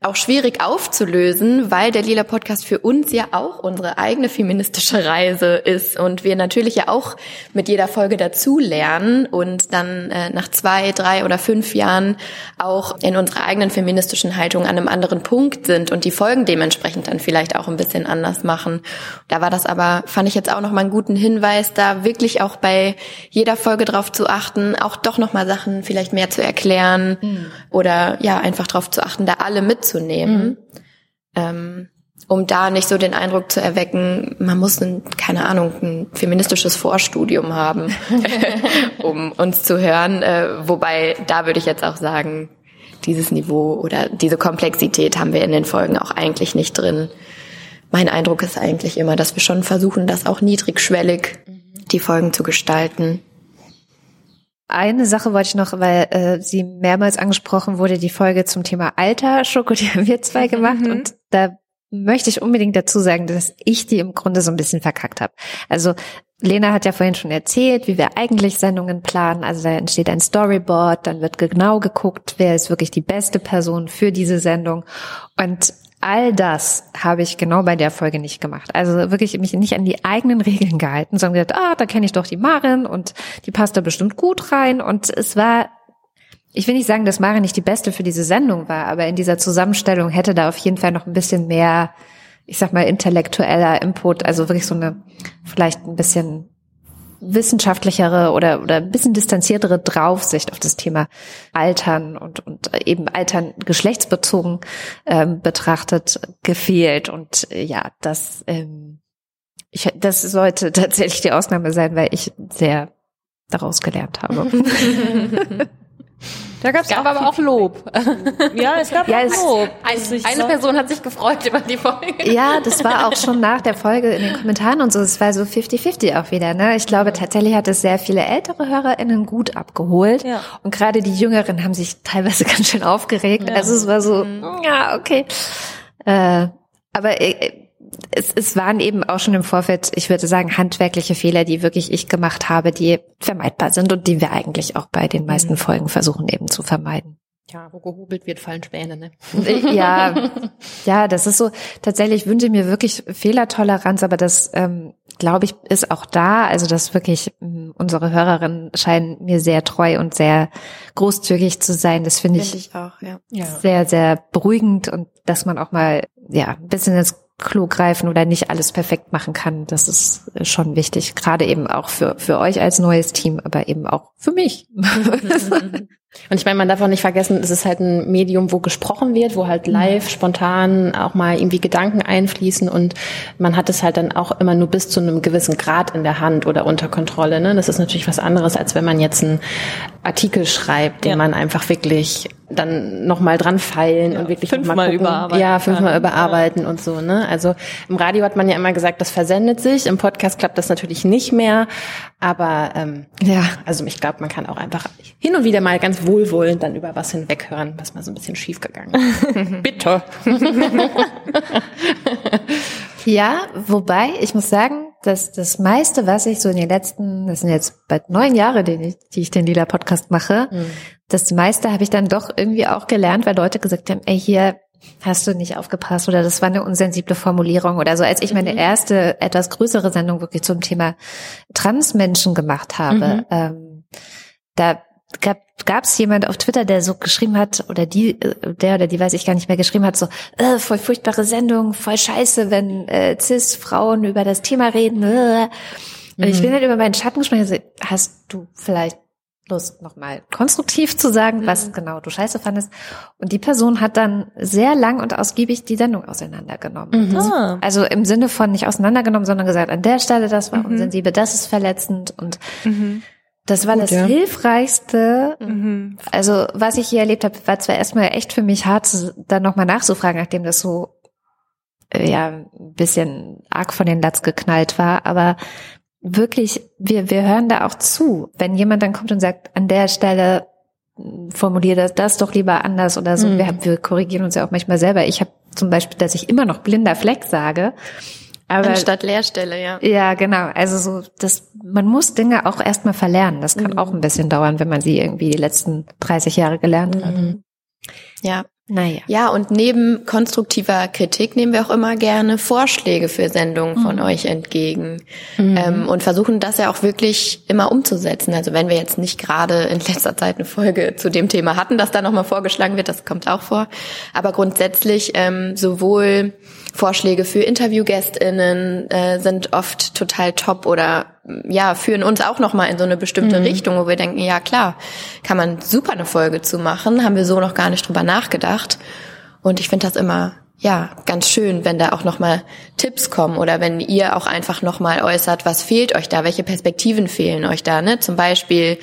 auch schwierig aufzulösen, weil der Lila Podcast für uns ja auch unsere eigene feministische Reise ist und wir natürlich ja auch mit jeder Folge dazu lernen und dann äh, nach zwei, drei oder fünf Jahren auch in unserer eigenen feministischen Haltung an einem anderen Punkt sind und die Folgen dementsprechend dann vielleicht auch ein bisschen anders machen. Da war das aber, fand ich jetzt auch nochmal einen guten Hinweis, da wirklich auch bei jeder Folge drauf zu achten, auch doch nochmal Sachen vielleicht mehr zu erklären mhm. oder ja, einfach drauf zu achten, da alle mit mitzunehmen, mhm. ähm, um da nicht so den Eindruck zu erwecken, man muss ein, keine Ahnung, ein feministisches Vorstudium haben, um uns zu hören. Äh, wobei, da würde ich jetzt auch sagen, dieses Niveau oder diese Komplexität haben wir in den Folgen auch eigentlich nicht drin. Mein Eindruck ist eigentlich immer, dass wir schon versuchen, das auch niedrigschwellig die Folgen zu gestalten. Eine Sache wollte ich noch, weil äh, sie mehrmals angesprochen wurde, die Folge zum Thema Alter, Schoko, die haben wir zwei gemacht mhm. und da möchte ich unbedingt dazu sagen, dass ich die im Grunde so ein bisschen verkackt habe. Also Lena hat ja vorhin schon erzählt, wie wir eigentlich Sendungen planen. Also da entsteht ein Storyboard, dann wird genau geguckt, wer ist wirklich die beste Person für diese Sendung. Und all das habe ich genau bei der Folge nicht gemacht. Also wirklich mich nicht an die eigenen Regeln gehalten, sondern gedacht, ah, da kenne ich doch die Marin und die passt da bestimmt gut rein. Und es war ich will nicht sagen, dass Marin nicht die beste für diese Sendung war, aber in dieser Zusammenstellung hätte da auf jeden Fall noch ein bisschen mehr ich sag mal, intellektueller Input, also wirklich so eine vielleicht ein bisschen wissenschaftlichere oder, oder ein bisschen distanziertere Draufsicht auf das Thema Altern und, und eben Altern geschlechtsbezogen ähm, betrachtet gefehlt. Und äh, ja, das, ähm, ich, das sollte tatsächlich die Ausnahme sein, weil ich sehr daraus gelernt habe. Da gab's gab aber auch Lob. Ja, es gab ja, es, Lob. Ein, eine Person hat sich gefreut über die Folge. Ja, das war auch schon nach der Folge in den Kommentaren und so. Es war so 50-50 auch wieder. Ne? Ich glaube, tatsächlich hat es sehr viele ältere HörerInnen gut abgeholt. Ja. Und gerade die Jüngeren haben sich teilweise ganz schön aufgeregt. Ja. Also es war so, mhm. ja, okay. Äh, aber äh, es, es waren eben auch schon im Vorfeld, ich würde sagen, handwerkliche Fehler, die wirklich ich gemacht habe, die vermeidbar sind und die wir eigentlich auch bei den meisten mhm. Folgen versuchen eben zu vermeiden. Ja, wo gehubelt wird, fallen Späne, ne? Äh, ja, ja, das ist so. Tatsächlich wünsche ich mir wirklich Fehlertoleranz, aber das, ähm, glaube ich, ist auch da. Also das wirklich, ähm, unsere Hörerinnen scheinen mir sehr treu und sehr großzügig zu sein. Das finde ich, find ich auch, ja. sehr, sehr beruhigend und dass man auch mal, ja, ein bisschen ins Klo greifen oder nicht alles perfekt machen kann. Das ist schon wichtig, gerade eben auch für, für euch als neues Team, aber eben auch für mich. Und ich meine, man darf auch nicht vergessen, es ist halt ein Medium, wo gesprochen wird, wo halt live, mhm. spontan auch mal irgendwie Gedanken einfließen und man hat es halt dann auch immer nur bis zu einem gewissen Grad in der Hand oder unter Kontrolle. Ne? Das ist natürlich was anderes, als wenn man jetzt einen Artikel schreibt, den ja. man einfach wirklich dann nochmal dran feilen ja, und wirklich fünfmal überarbeiten. Ja, fünfmal ja. überarbeiten und so. Ne? Also im Radio hat man ja immer gesagt, das versendet sich. Im Podcast klappt das natürlich nicht mehr. Aber ähm, ja, also ich glaube, man kann auch einfach hin und wieder mal ganz wohlwollend dann über was hinweghören, was mal so ein bisschen schief gegangen ist. Bitte. ja, wobei ich muss sagen, dass das meiste, was ich so in den letzten, das sind jetzt bald neun Jahre, die ich, die ich den Lila Podcast mache, mhm. das meiste habe ich dann doch irgendwie auch gelernt, weil Leute gesagt haben, ey, hier hast du nicht aufgepasst oder das war eine unsensible Formulierung oder so. Als ich meine mhm. erste, etwas größere Sendung wirklich zum Thema Transmenschen gemacht habe, mhm. ähm, da gab gab es jemand auf Twitter, der so geschrieben hat, oder die, äh, der oder die weiß ich gar nicht mehr, geschrieben hat, so, äh, voll furchtbare Sendung, voll scheiße, wenn äh, Cis-Frauen über das Thema reden. Äh. Und mhm. ich bin halt über meinen Schatten gesprochen, also, hast du vielleicht Lust, nochmal konstruktiv zu sagen, was mhm. genau du scheiße fandest. Und die Person hat dann sehr lang und ausgiebig die Sendung auseinandergenommen. Mhm. Ah. Also im Sinne von nicht auseinandergenommen, sondern gesagt, an der Stelle, das war mhm. unsensibel, das ist verletzend und mhm. Das war Gut, das ja. Hilfreichste. Mhm. Also was ich hier erlebt habe, war zwar erstmal echt für mich hart, dann nochmal nachzufragen, nachdem das so äh, ja ein bisschen arg von den Latz geknallt war, aber wirklich, wir, wir hören da auch zu. Wenn jemand dann kommt und sagt, an der Stelle formuliere das, das doch lieber anders oder so. Mhm. Wir, wir korrigieren uns ja auch manchmal selber. Ich habe zum Beispiel, dass ich immer noch blinder Fleck sage. Aber, Anstatt Leerstelle, ja. Ja, genau. Also so, das, man muss Dinge auch erstmal verlernen. Das kann mhm. auch ein bisschen dauern, wenn man sie irgendwie die letzten 30 Jahre gelernt hat. Mhm. Ja, naja. Ja, und neben konstruktiver Kritik nehmen wir auch immer gerne Vorschläge für Sendungen von mhm. euch entgegen mhm. ähm, und versuchen das ja auch wirklich immer umzusetzen. Also wenn wir jetzt nicht gerade in letzter Zeit eine Folge zu dem Thema hatten, dass da nochmal vorgeschlagen wird, das kommt auch vor. Aber grundsätzlich ähm, sowohl Vorschläge für InterviewgästInnen äh, sind oft total top oder ja, führen uns auch nochmal in so eine bestimmte mhm. Richtung, wo wir denken, ja klar, kann man super eine Folge zu machen, haben wir so noch gar nicht drüber nachgedacht. Und ich finde das immer ja, ganz schön, wenn da auch nochmal Tipps kommen oder wenn ihr auch einfach nochmal äußert, was fehlt euch da, welche Perspektiven fehlen euch da, ne? Zum Beispiel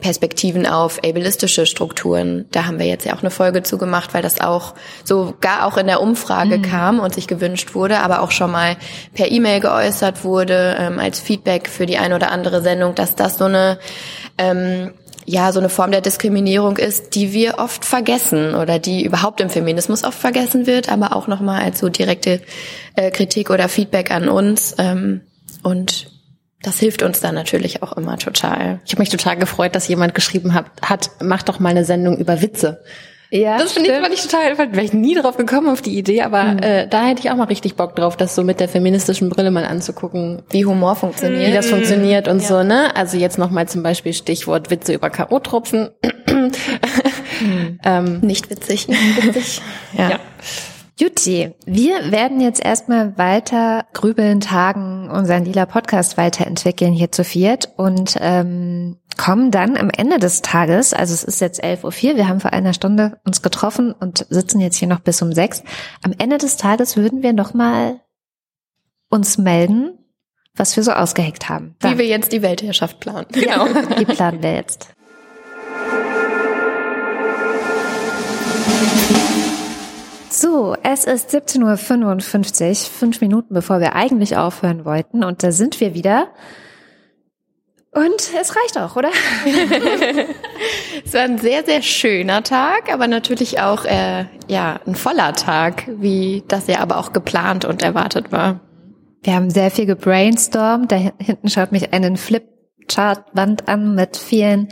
Perspektiven auf ableistische Strukturen. Da haben wir jetzt ja auch eine Folge zu gemacht, weil das auch sogar auch in der Umfrage mhm. kam und sich gewünscht wurde, aber auch schon mal per E-Mail geäußert wurde, ähm, als Feedback für die eine oder andere Sendung, dass das so eine ähm, ja so eine Form der Diskriminierung ist, die wir oft vergessen oder die überhaupt im Feminismus oft vergessen wird, aber auch nochmal als so direkte äh, Kritik oder Feedback an uns. Ähm, und das hilft uns dann natürlich auch immer total. Ich habe mich total gefreut, dass jemand geschrieben hat, hat, mach doch mal eine Sendung über Witze. Ja, das finde ich, fand ich total, wäre ich nie drauf gekommen auf die Idee, aber mhm. äh, da hätte ich auch mal richtig Bock drauf, das so mit der feministischen Brille mal anzugucken. Wie Humor funktioniert. Wie das funktioniert und ja. so, ne? Also jetzt nochmal zum Beispiel Stichwort Witze über K.O.-Tropfen. mhm. ähm, Nicht witzig. witzig. ja. ja. Jutti, wir werden jetzt erstmal weiter grübeln, tagen, unseren lila Podcast weiterentwickeln hier zu viert und ähm, kommen dann am Ende des Tages, also es ist jetzt 11.04 Uhr, wir haben vor einer Stunde uns getroffen und sitzen jetzt hier noch bis um sechs. Am Ende des Tages würden wir nochmal uns melden, was wir so ausgeheckt haben. Dann. Wie wir jetzt die Weltherrschaft planen. Genau, die planen wir jetzt. So, es ist 17.55 Uhr, fünf Minuten bevor wir eigentlich aufhören wollten. Und da sind wir wieder. Und es reicht auch, oder? es war ein sehr, sehr schöner Tag, aber natürlich auch äh, ja ein voller Tag, wie das ja aber auch geplant und erwartet war. Wir haben sehr viel gebrainstormt. Da hinten schaut mich einen Flipchart-Wand an mit vielen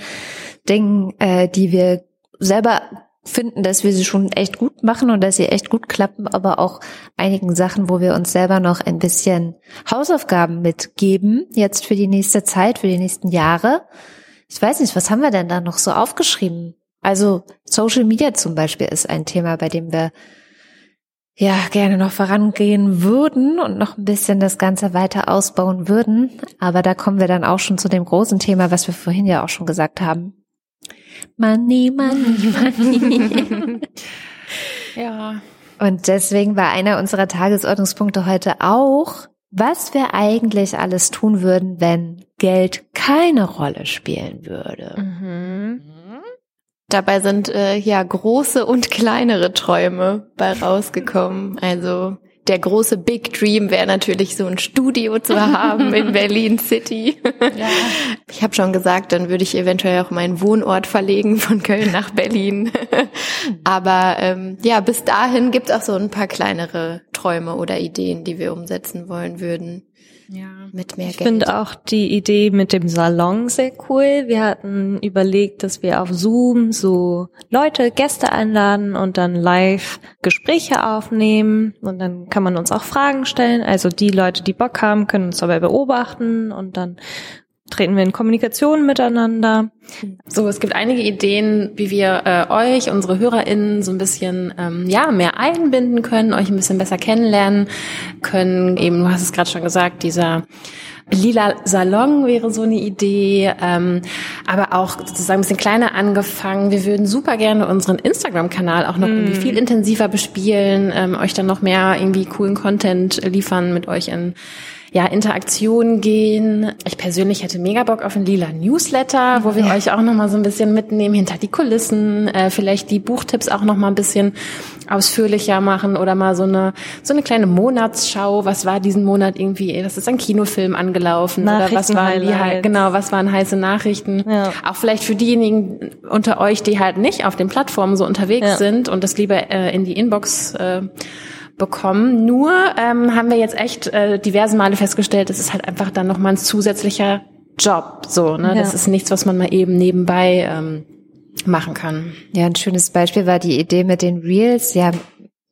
Dingen, äh, die wir selber finden, dass wir sie schon echt gut machen und dass sie echt gut klappen, aber auch einigen Sachen, wo wir uns selber noch ein bisschen Hausaufgaben mitgeben, jetzt für die nächste Zeit, für die nächsten Jahre. Ich weiß nicht, was haben wir denn da noch so aufgeschrieben? Also Social Media zum Beispiel ist ein Thema, bei dem wir ja gerne noch vorangehen würden und noch ein bisschen das Ganze weiter ausbauen würden. Aber da kommen wir dann auch schon zu dem großen Thema, was wir vorhin ja auch schon gesagt haben. Money, money, money. ja. Und deswegen war einer unserer Tagesordnungspunkte heute auch, was wir eigentlich alles tun würden, wenn Geld keine Rolle spielen würde. Mhm. Dabei sind äh, ja große und kleinere Träume bei rausgekommen. Also der große Big Dream wäre natürlich so ein Studio zu haben in Berlin City. Ja. Ich habe schon gesagt, dann würde ich eventuell auch meinen Wohnort verlegen von Köln nach Berlin. Aber ähm, ja, bis dahin gibt es auch so ein paar kleinere Träume oder Ideen, die wir umsetzen wollen würden. Ja. Mit mehr ich Geld. Ich finde auch die Idee mit dem Salon sehr cool. Wir hatten überlegt, dass wir auf Zoom so Leute, Gäste einladen und dann live Gespräche aufnehmen und dann kann man uns auch Fragen stellen. Also die Leute, die Bock haben, können uns dabei beobachten und dann treten wir in Kommunikation miteinander. So, es gibt einige Ideen, wie wir äh, euch, unsere HörerInnen, so ein bisschen ähm, ja mehr einbinden können, euch ein bisschen besser kennenlernen können. Eben, du hast es gerade schon gesagt, dieser Lila Salon wäre so eine Idee, ähm, aber auch sozusagen ein bisschen kleiner angefangen. Wir würden super gerne unseren Instagram-Kanal auch noch mm. irgendwie viel intensiver bespielen, ähm, euch dann noch mehr irgendwie coolen Content liefern, mit euch in ja, Interaktion gehen. Ich persönlich hätte mega Bock auf einen lila Newsletter, wo wir ja. euch auch noch mal so ein bisschen mitnehmen hinter die Kulissen, äh, vielleicht die Buchtipps auch noch mal ein bisschen ausführlicher machen oder mal so eine so eine kleine Monatsschau. Was war diesen Monat irgendwie? Das ist ein Kinofilm angelaufen oder was waren die genau? Was waren heiße Nachrichten? Ja. Auch vielleicht für diejenigen unter euch, die halt nicht auf den Plattformen so unterwegs ja. sind und das lieber äh, in die Inbox äh, bekommen. Nur ähm, haben wir jetzt echt äh, diverse Male festgestellt, es ist halt einfach dann nochmal ein zusätzlicher Job. So, ne? Ja. Das ist nichts, was man mal eben nebenbei ähm, machen kann. Ja, ein schönes Beispiel war die Idee mit den Reels. Ja,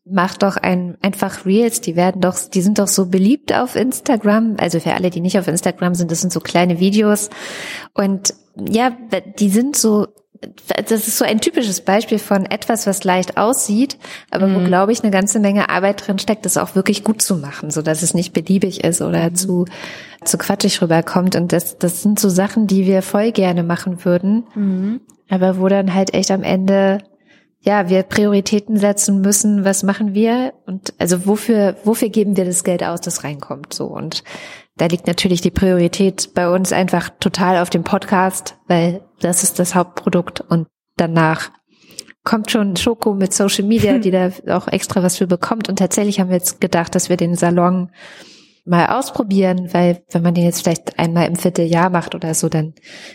mach doch ein, einfach Reels, die werden doch, die sind doch so beliebt auf Instagram. Also für alle, die nicht auf Instagram sind, das sind so kleine Videos. Und ja, die sind so das ist so ein typisches Beispiel von etwas, was leicht aussieht, aber mhm. wo, glaube ich, eine ganze Menge Arbeit drin steckt, das auch wirklich gut zu machen, so dass es nicht beliebig ist oder mhm. zu, zu quatschig rüberkommt. Und das, das sind so Sachen, die wir voll gerne machen würden, mhm. aber wo dann halt echt am Ende ja, wir Prioritäten setzen müssen, was machen wir und also wofür, wofür geben wir das Geld aus, das reinkommt, so und da liegt natürlich die Priorität bei uns einfach total auf dem Podcast, weil das ist das Hauptprodukt und danach kommt schon Schoko mit Social Media, die da auch extra was für bekommt und tatsächlich haben wir jetzt gedacht, dass wir den Salon mal ausprobieren, weil wenn man den jetzt vielleicht einmal im Vierteljahr macht oder so, dann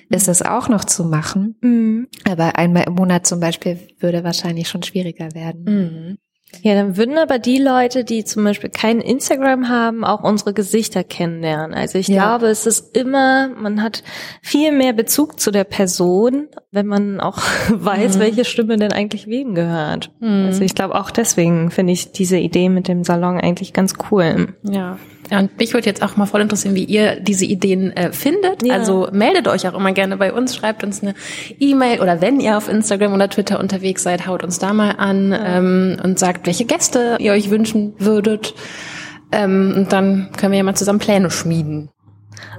ist das auch noch zu machen. Mhm. Aber einmal im Monat zum Beispiel würde wahrscheinlich schon schwieriger werden. Mhm. Ja, dann würden aber die Leute, die zum Beispiel kein Instagram haben, auch unsere Gesichter kennenlernen. Also ich Ja. glaube, es ist immer, man hat viel mehr Bezug zu der Person, wenn man auch weiß, welche Stimme denn eigentlich wem gehört. Also ich glaube auch deswegen finde ich diese Idee mit dem Salon eigentlich ganz cool. Ja. Ja, und mich würde jetzt auch mal voll interessieren, wie ihr diese Ideen äh, findet. Ja. Also meldet euch auch immer gerne bei uns, schreibt uns eine E-Mail oder wenn ihr auf Instagram oder Twitter unterwegs seid, haut uns da mal an ähm, und sagt, welche Gäste ihr euch wünschen würdet. Ähm, und dann können wir ja mal zusammen Pläne schmieden.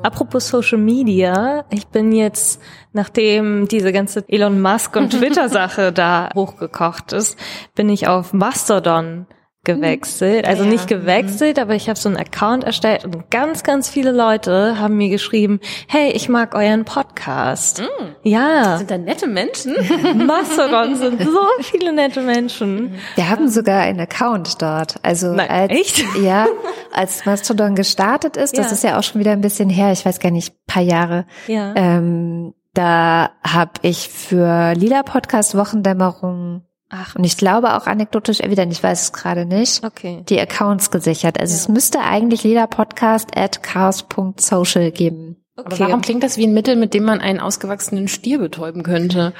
Apropos Social Media, ich bin jetzt, nachdem diese ganze Elon Musk und Twitter-Sache da hochgekocht ist, bin ich auf Mastodon gewechselt. Also nicht gewechselt, aber ich habe so einen Account erstellt und ganz, ganz viele Leute haben mir geschrieben, hey, ich mag euren Podcast. Ja, Sind da nette Menschen? Mastodon sind so viele nette Menschen. Wir haben sogar einen Account dort. Also Nein, als, echt? Ja, als Mastodon gestartet ist, das Ja. ist ja auch schon wieder ein bisschen her, ich weiß gar nicht, paar Jahre. Ja. Ähm, da habe ich für Lila Podcast Wochendämmerung Ach, und ich glaube auch anekdotisch evident, ich weiß es gerade nicht, okay. die Accounts gesichert. Also es müsste eigentlich Lila Podcast at chaos.social geben. Aber warum klingt das wie ein Mittel, mit dem man einen ausgewachsenen Stier betäuben könnte?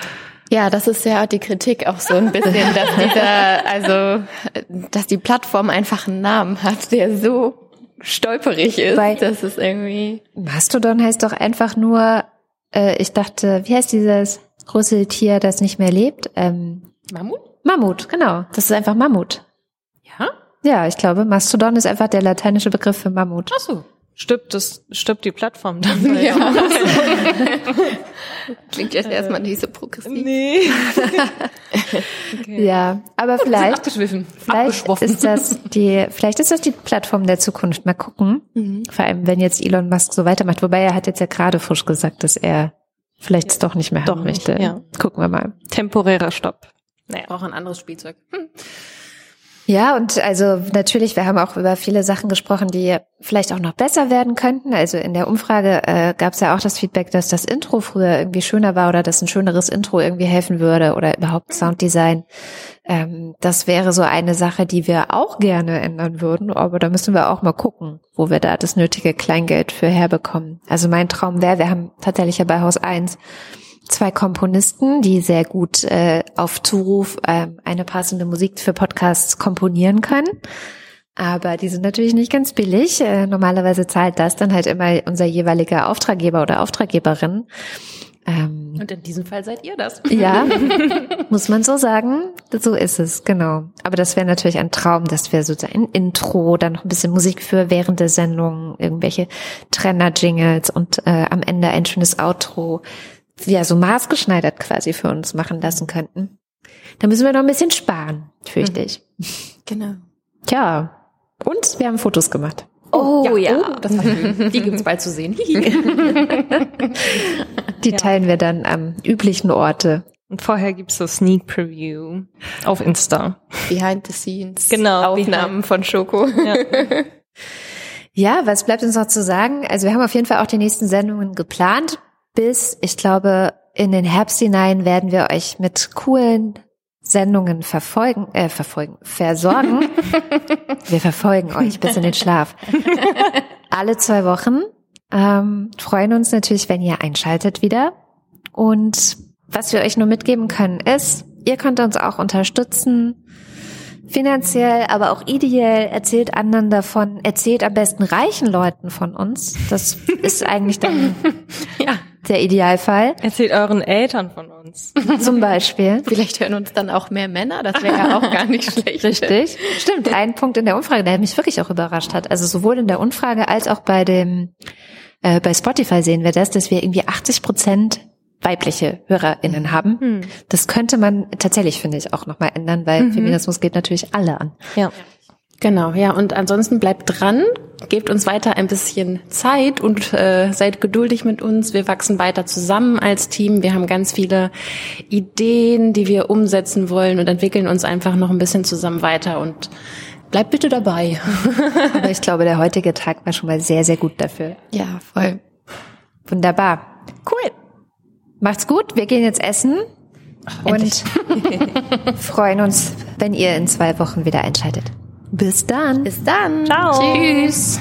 Ja, das ist ja die Kritik auch so ein bisschen, dass dieser, also, dass die Plattform einfach einen Namen hat, der so stolperig ist. Weil- das ist irgendwie. Mastodon heißt doch einfach nur, äh, ich dachte, wie heißt dieses große Tier, das nicht mehr lebt? Ähm, Mammut? Mammut, genau. Das ist einfach Mammut. Ja? Ja, ich glaube, Mastodon ist einfach der lateinische Begriff für Mammut. Ach so. Stirbt das, stirbt die Plattform dann? Ja. Klingt jetzt erstmal nicht so progressiv. Nee. Ja, aber vielleicht, vielleicht ist das die, vielleicht ist das die Plattform der Zukunft. Mal gucken. Vor allem, wenn jetzt Elon Musk so weitermacht. Wobei er hat jetzt ja gerade frisch gesagt, dass er vielleicht es doch nicht mehr Doch haben nicht, möchte. ja. Gucken wir mal. Temporärer Stopp. Braucht ein anderes Spielzeug. Hm. Ja, und also natürlich, wir haben auch über viele Sachen gesprochen, die vielleicht auch noch besser werden könnten. Also in der Umfrage äh, gab es ja auch das Feedback, dass das Intro früher irgendwie schöner war oder dass ein schöneres Intro irgendwie helfen würde oder überhaupt Sounddesign. Ähm, das wäre so eine Sache, die wir auch gerne ändern würden, aber da müssen wir auch mal gucken, wo wir da das nötige Kleingeld für herbekommen. Also mein Traum wäre, wir haben tatsächlich ja bei Haus 1 zwei Komponisten, die sehr gut äh, auf Zuruf ähm, eine passende Musik für Podcasts komponieren können. Aber die sind natürlich nicht ganz billig. Äh, normalerweise zahlt das dann halt immer unser jeweiliger Auftraggeber oder Auftraggeberin. Ähm, Und in diesem Fall seid ihr das. ja, muss man so sagen. So ist es, genau. Aber das wäre natürlich ein Traum, dass wir sozusagen ein Intro, dann noch ein bisschen Musik für während der Sendung, irgendwelche Trenner-Jingles und äh, am Ende ein schönes Outro, ja, so maßgeschneidert quasi für uns machen lassen könnten. Da müssen wir noch ein bisschen sparen, fürchte ich. Genau. Tja, und wir haben Fotos gemacht. Oh ja. Oh, das war schön. Die gibt's bald zu sehen. Die teilen wir dann am üblichen Orte. Und vorher gibt's so Sneak Preview auf Insta. Behind the scenes. Genau, Aufnahmen von Schoko. Ja, was bleibt uns noch zu sagen? Also wir haben auf jeden Fall auch die nächsten Sendungen geplant. Bis, ich glaube, in den Herbst hinein werden wir euch mit coolen Sendungen verfolgen, äh, verfolgen, versorgen. wir verfolgen euch bis in den Schlaf. Alle zwei Wochen. Ähm, freuen uns natürlich, wenn ihr einschaltet wieder. Und was wir euch nur mitgeben können, ist, ihr könnt uns auch unterstützen finanziell, aber auch ideell. Erzählt anderen davon. Erzählt am besten reichen Leuten von uns. Das ist eigentlich dann ja. Der Idealfall. Erzählt euren Eltern von uns. Zum Beispiel. Vielleicht hören uns dann auch mehr Männer. Das wäre ja auch gar nicht schlecht. Richtig. Stimmt. Ein Punkt in der Umfrage, der mich wirklich auch überrascht hat. Also sowohl in der Umfrage als auch bei dem, äh, bei Spotify sehen wir das, dass wir irgendwie 80 Prozent weibliche HörerInnen haben. Hm. Das könnte man tatsächlich, finde ich, auch nochmal ändern, weil Feminismus geht natürlich alle an. Ja. Genau, ja. Und ansonsten bleibt dran, gebt uns weiter ein bisschen Zeit und äh, seid geduldig mit uns. Wir wachsen weiter zusammen als Team. Wir haben ganz viele Ideen, die wir umsetzen wollen und entwickeln uns einfach noch ein bisschen zusammen weiter und bleibt bitte dabei. Aber ich glaube, der heutige Tag war schon mal sehr, sehr gut dafür. Ja, voll. Wunderbar. Cool. Macht's gut. Wir gehen jetzt essen und freuen uns, wenn ihr in zwei Wochen wieder einschaltet. Bis dann. Bis dann. Ciao. Tschüss.